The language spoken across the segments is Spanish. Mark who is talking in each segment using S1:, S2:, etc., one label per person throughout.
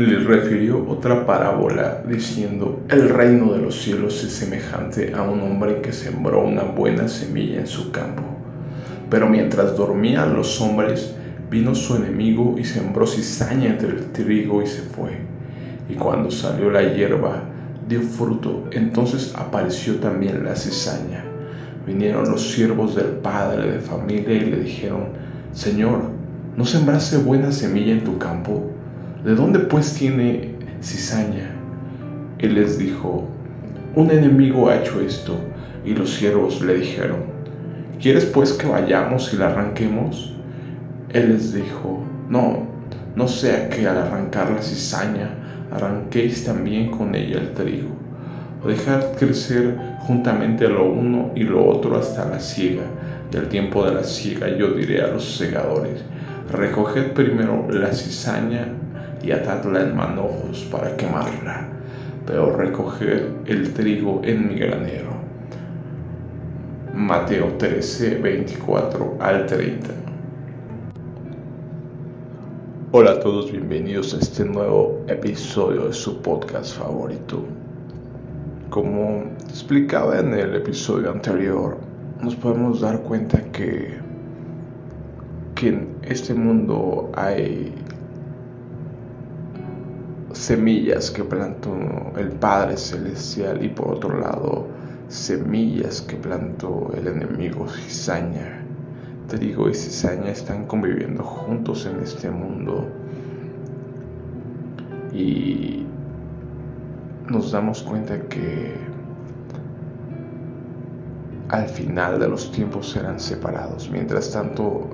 S1: le refirió otra parábola diciendo, el reino de los cielos es semejante a un hombre que sembró una buena semilla en su campo. Pero mientras dormían los hombres, vino su enemigo y sembró cizaña entre el trigo y se fue. Y cuando salió la hierba, dio fruto, entonces apareció también la cizaña. Vinieron los siervos del padre de familia y le dijeron, Señor, ¿no sembraste buena semilla en tu campo? ¿De dónde pues tiene cizaña? Él les dijo, un enemigo ha hecho esto. Y los siervos le dijeron, ¿quieres pues que vayamos y la arranquemos? Él les dijo, no, no sea que al arrancar la cizaña arranquéis también con ella el trigo, o dejad crecer juntamente lo uno y lo otro hasta la siega, y al tiempo de la siega yo diré a los segadores, recoged primero la cizaña y atadla en manojos para quemarla, pero recoged el trigo en mi granero. Mateo 13, 24 al 30. Hola a todos, bienvenidos a este nuevo episodio de su podcast favorito. Como explicaba en el episodio anterior, nos podemos dar cuenta que, que en este mundo hay semillas que plantó el Padre Celestial y por otro lado semillas que plantó el enemigo cizaña trigo y cizaña están conviviendo juntos en este mundo y nos damos cuenta que al final de los tiempos serán separados. Mientras tanto,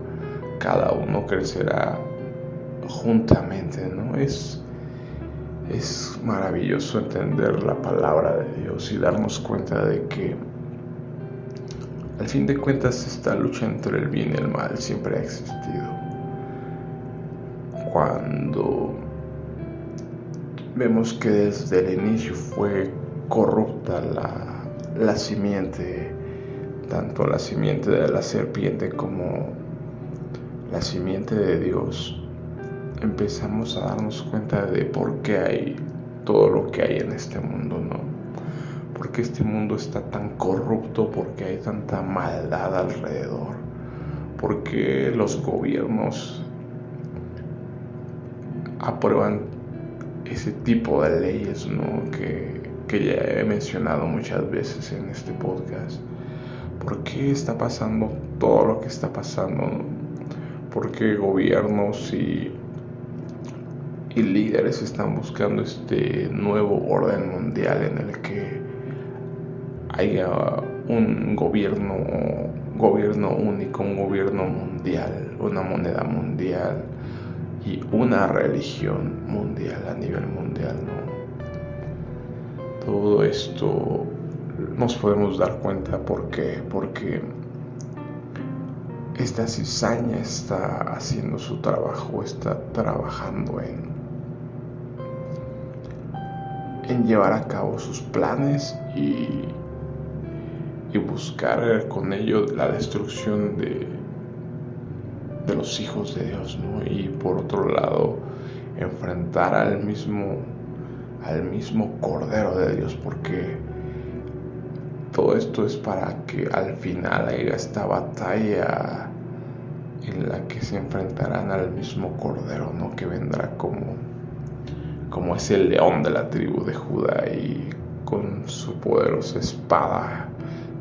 S1: cada uno crecerá juntamente, ¿no? Es, es maravilloso entender la palabra de Dios y darnos cuenta de que al fin de cuentas, esta lucha entre el bien y el mal siempre ha existido. Cuando vemos que desde el inicio fue corrupta la, la simiente, tanto la simiente de la serpiente como la simiente de Dios, empezamos a darnos cuenta de por qué hay todo lo que hay en este mundo, ¿no? ¿Por qué este mundo está tan corrupto? ¿Por qué hay tanta maldad alrededor? ¿Por qué los gobiernos aprueban ese tipo de leyes ¿no? que, que ya he mencionado muchas veces en este podcast? ¿Por qué está pasando todo lo que está pasando? ¿Por qué gobiernos y y líderes están buscando este nuevo orden mundial en el que haya un gobierno, gobierno único, un gobierno mundial, una moneda mundial y una religión mundial a nivel mundial. Todo esto nos podemos dar cuenta porque esta cizaña está haciendo su trabajo, está trabajando en en llevar a cabo sus planes y buscar con ello la destrucción de, de los hijos de Dios, Y por otro lado, enfrentar al mismo, al mismo Cordero de Dios, porque todo esto es para que al final haya esta batalla en la que se enfrentarán al mismo Cordero, ¿no? Que vendrá como, como ese león de la tribu de Judá y con su poderosa espada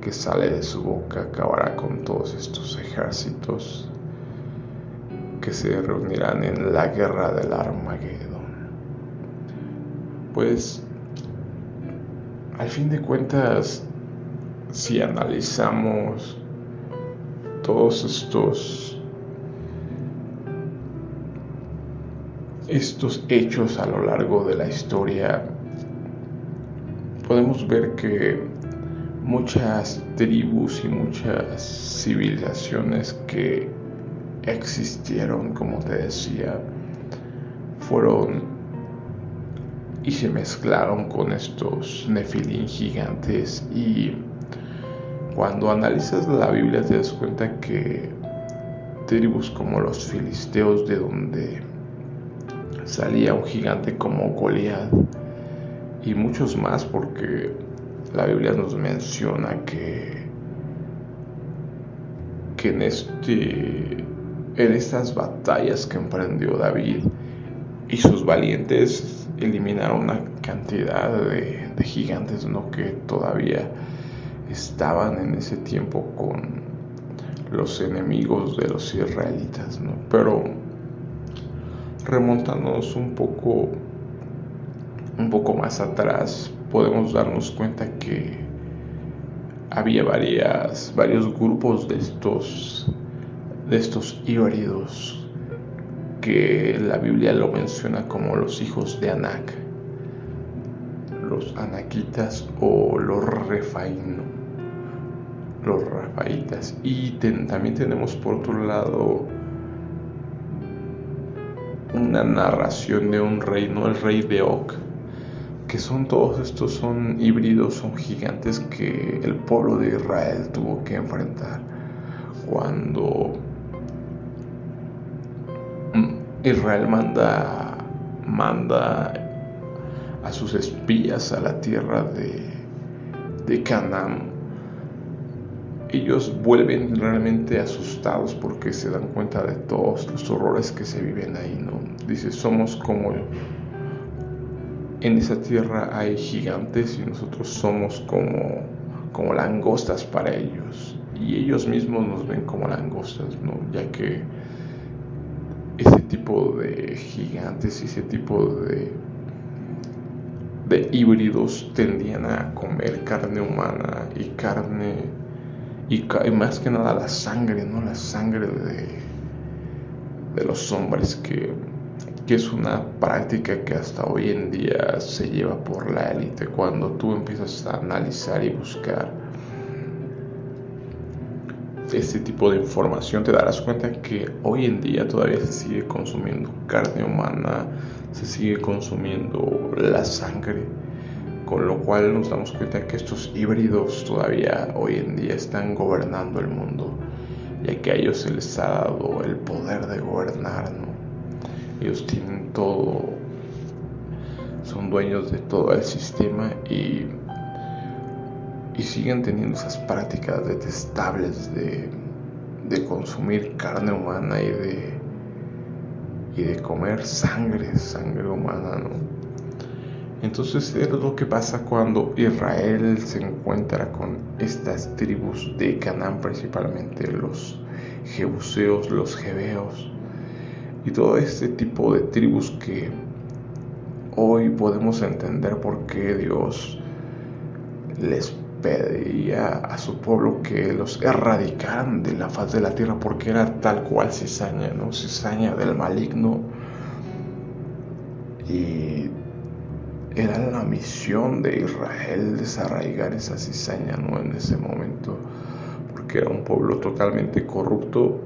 S1: que sale de su boca acabará con todos estos ejércitos que se reunirán en la guerra del Armagedón. Pues, al fin de cuentas, si analizamos todos estos estos hechos a lo largo de la historia, podemos ver que muchas tribus y muchas civilizaciones que existieron, como te decía, fueron y se mezclaron con estos nefilín gigantes. Y cuando analizas la Biblia te das cuenta que tribus como los filisteos de donde salía un gigante como Goliat y muchos más porque la Biblia nos menciona que, que en, este, en estas batallas que emprendió David y sus valientes eliminaron una cantidad de, gigantes ¿no? que todavía estaban en ese tiempo con los enemigos de los israelitas, ¿no? Pero remontándonos un poco un poco más atrás podemos darnos cuenta que había varias, varios grupos de estos, de estos híbridos que la Biblia lo menciona como los hijos de Anak, los anaquitas o los refaínos, los rafaitas. Y también tenemos por otro lado una narración de un reino, el rey de Oc, que son todos estos, son híbridos, son gigantes que el pueblo de Israel tuvo que enfrentar cuando Israel manda, manda a sus espías a la tierra de, de Canaán. Ellos vuelven realmente asustados porque se dan cuenta de todos los horrores que se viven ahí, ¿no? Dice, somos como en esa tierra hay gigantes y nosotros somos como, como langostas para ellos. Y ellos mismos nos ven como langostas, ¿no? Ya que ese tipo de gigantes y ese tipo de, de híbridos tendían a comer carne humana y carne y, más que nada la sangre, ¿no? La sangre de, de los hombres que que es una práctica que hasta hoy en día se lleva por la élite. Cuando tú empiezas a analizar y buscar este tipo de información te darás cuenta que hoy en día todavía se sigue consumiendo carne humana, se sigue consumiendo la sangre, con lo cual nos damos cuenta que estos híbridos todavía hoy en día están gobernando el mundo, ya que a ellos se les ha dado el poder de gobernar, ellos tienen todo, son dueños de todo el sistema y, y siguen teniendo esas prácticas detestables de, de consumir carne humana y de, y de comer sangre, sangre humana, ¿no? Entonces es lo que pasa cuando Israel se encuentra con estas tribus de Canaán, principalmente los jebuseos, los jebeos, y todo este tipo de tribus que hoy podemos entender por qué Dios les pedía a su pueblo que los erradicaran de la faz de la tierra porque era tal cual cizaña, ¿no? Cizaña del maligno. Y era la misión de Israel desarraigar esa cizaña, ¿no? En ese momento, porque era un pueblo totalmente corrupto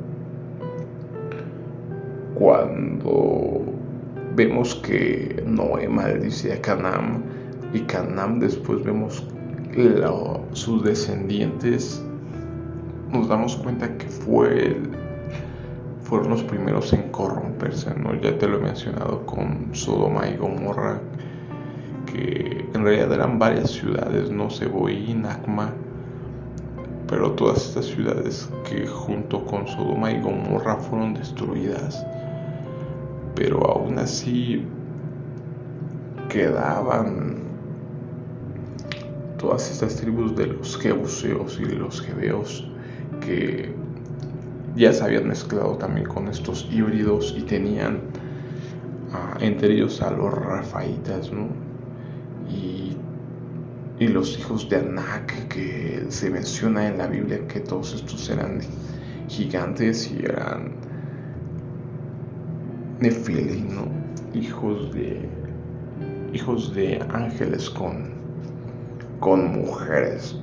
S1: cuando vemos que Noé maldice a Canaán y Canaán después vemos sus descendientes, nos damos cuenta que fue fueron los primeros en corromperse, ¿no? Ya te lo he mencionado con Sodoma y Gomorra, que en realidad eran varias ciudades, no Seboí, Nacma, pero todas estas ciudades que junto con Sodoma y Gomorra fueron destruidas pero aún así quedaban todas estas tribus de los jebuseos y de los jebeos que ya se habían mezclado también con estos híbridos y tenían ah, entre ellos a los rafaitas, ¿no? Y, y los hijos de Anak, que se menciona en la Biblia que todos estos eran gigantes y eran Nefilim, ¿no? hijos de hijos de ángeles con con mujeres.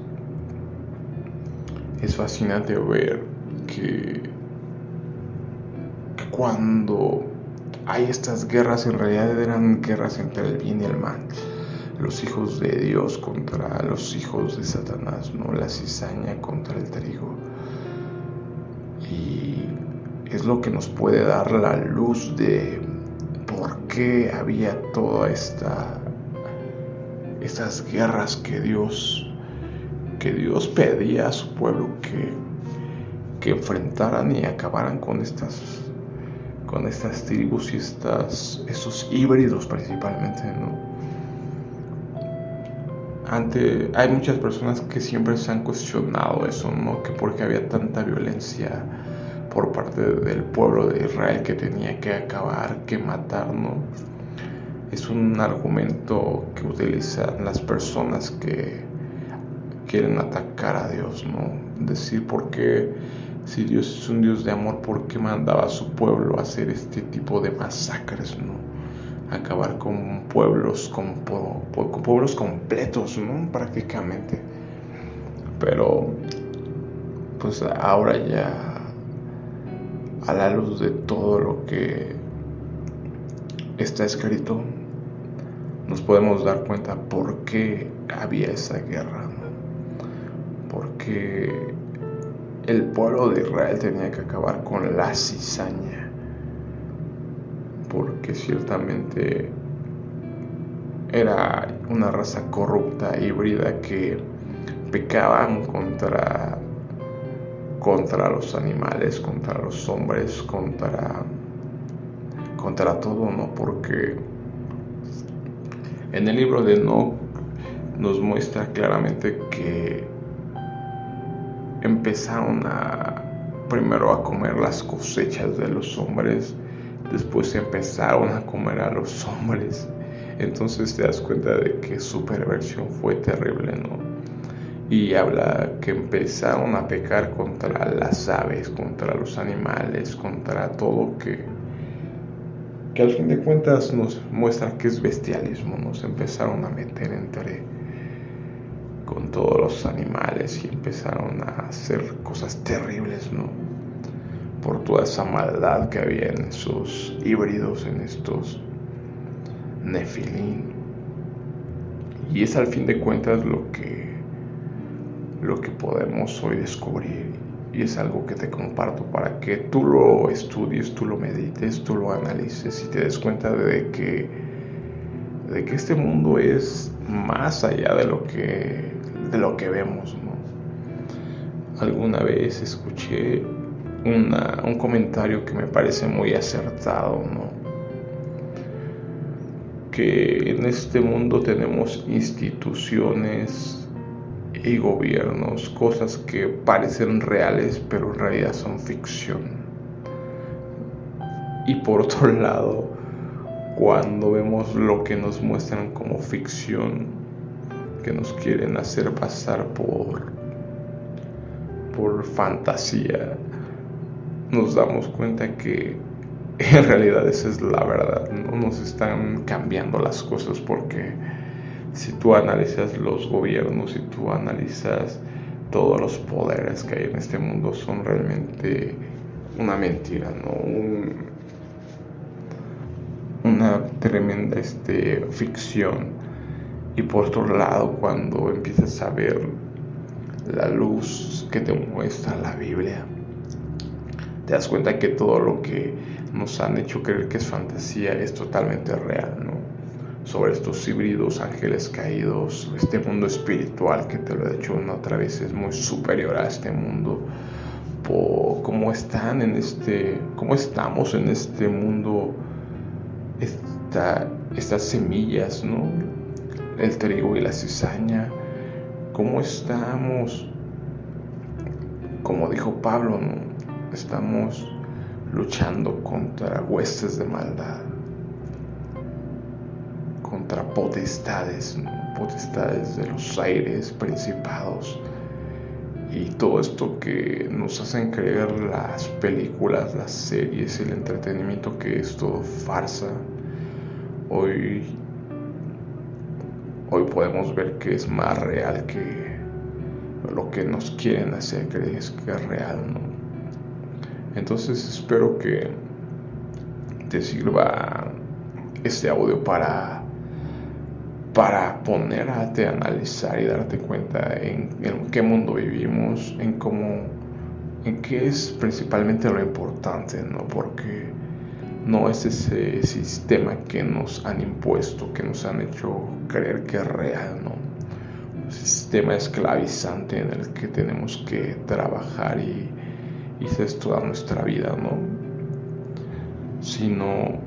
S1: Es fascinante ver que, cuando hay estas guerras en realidad eran guerras entre el bien y el mal. Los hijos de Dios contra los hijos de Satanás, ¿no? La cizaña contra el trigo. Y es lo que nos puede dar la luz de por qué había toda esta estas guerras que Dios que Dios pedía a su pueblo que, que enfrentaran y acabaran con estas con estas tribus y estas esos híbridos principalmente, ¿no? Ante, hay muchas personas que siempre se han cuestionado eso, ¿no? Que porque había tanta violencia por parte del pueblo de Israel que tenía que acabar, que matar, ¿no? Es un argumento que utilizan las personas que quieren atacar a Dios, ¿no? Decir por qué, si Dios es un Dios de amor, ¿por qué mandaba a su pueblo a hacer este tipo de masacres, ¿no? Acabar con pueblos, con, con pueblos completos, ¿no? Prácticamente. Pero, pues ahora ya a la luz de todo lo que está escrito, nos podemos dar cuenta por qué había esa guerra. Porque el pueblo de Israel tenía que acabar con la cizaña. Porque ciertamente era una raza corrupta, híbrida, que pecaban contra contra los animales, contra los hombres, contra, contra todo, ¿no? Porque en el libro de No nos muestra claramente que empezaron a primero a comer las cosechas de los hombres, después empezaron a comer a los hombres. Entonces te das cuenta de que su perversión fue terrible, ¿no? Y habla que empezaron a pecar contra las aves, contra los animales, contra todo que, que al fin de cuentas nos muestra que es bestialismo, nos empezaron a meter entre con todos los animales y empezaron a hacer cosas terribles, ¿no? Por toda esa maldad que había en esos híbridos, en estos nefilín. Y es al fin de cuentas lo que lo que podemos hoy descubrir y es algo que te comparto para que tú lo estudies, tú lo medites, tú lo analices y te des cuenta de que, de que este mundo es más allá de lo que, de lo que vemos. Alguna vez escuché un comentario que me parece muy acertado, que en este mundo tenemos instituciones, y gobiernos, cosas que parecen reales pero en realidad son ficción. Y por otro lado, cuando vemos lo que nos muestran como ficción, que nos quieren hacer pasar por por fantasía, nos damos cuenta que en realidad esa es la verdad, no nos están cambiando las cosas porque si tú analizas los gobiernos, si tú analizas todos los poderes que hay en este mundo, son realmente una mentira, ¿no? una tremenda este, ficción. Y por otro lado, cuando empiezas a ver la luz que te muestra la Biblia, te das cuenta que todo lo que nos han hecho creer que es fantasía es totalmente real, ¿no? Sobre estos híbridos ángeles caídos, este mundo espiritual que te lo he dicho una otra vez es muy superior a este mundo. cómo están en este, cómo estamos en este mundo, estas semillas, ¿no? El trigo y la cizaña, cómo estamos, como dijo Pablo. Estamos luchando contra huestes de maldad contra potestades, potestades de los aires, principados y todo esto que nos hacen creer las películas, las series, el entretenimiento que es todo farsa. Hoy, hoy podemos ver que es más real que lo que nos quieren hacer creer que es real, Entonces espero que te sirva este audio para para ponerte a analizar y darte cuenta en, qué mundo vivimos, en cómo, en qué es principalmente lo importante, ¿no? Porque no es ese sistema que nos han impuesto, que nos han hecho creer que es real, ¿no? Un sistema esclavizante en el que tenemos que trabajar y, ser toda nuestra vida, ¿no? Sino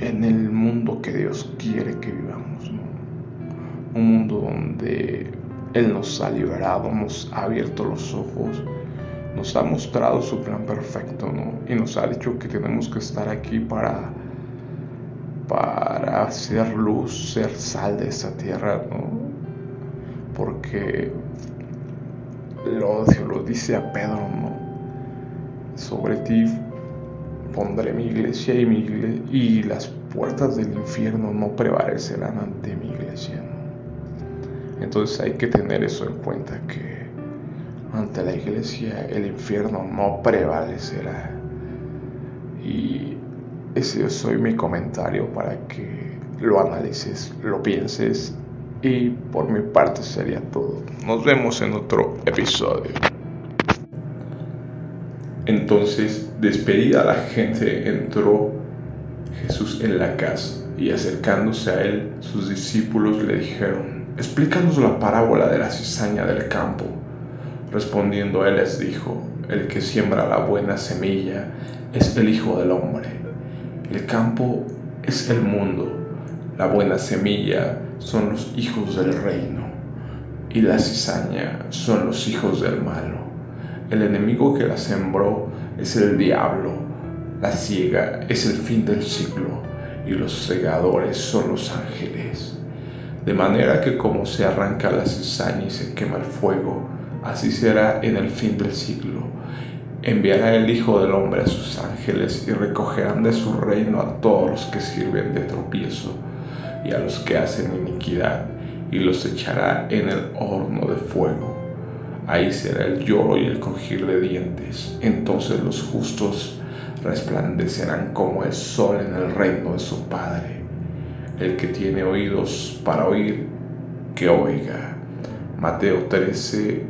S1: en el mundo que Dios quiere que vivamos. Un mundo donde Él nos ha liberado, nos ha abierto los ojos, nos ha mostrado su plan perfecto, ¿no? Y nos ha dicho que tenemos que estar aquí para, para hacer luz, ser sal de esta tierra, ¿no? Porque lo, lo dice a Pedro, ¿no? Sobre ti pondré mi iglesia y, mi y las puertas del infierno no prevalecerán ante mi iglesia. Entonces hay que tener eso en cuenta, que ante la iglesia el infierno no prevalecerá. Y ese es mi comentario para que lo analices, lo pienses y por mi parte sería todo. Nos vemos en otro episodio. Entonces, despedida la gente, entró Jesús en la casa y acercándose a él, sus discípulos le dijeron, explícanos la parábola de la cizaña del campo. Respondiendo él les dijo, el que siembra la buena semilla es el Hijo del Hombre. El campo es el mundo, la buena semilla son los hijos del reino y la cizaña son los hijos del malo. El enemigo que la sembró es el diablo, la ciega es el fin del siglo y los segadores son los ángeles. De manera que como se arranca la cizaña y se quema el fuego, así será en el fin del siglo. Enviará el Hijo del Hombre a sus ángeles y recogerán de su reino a todos los que sirven de tropiezo y a los que hacen iniquidad y los echará en el horno de fuego Ahí será el lloro y el crujir de dientes. Entonces los justos resplandecerán como el sol en el reino de su Padre. El que tiene oídos para oír, que oiga. Mateo 13,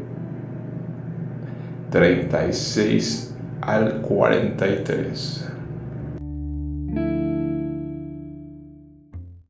S1: 36 al 43.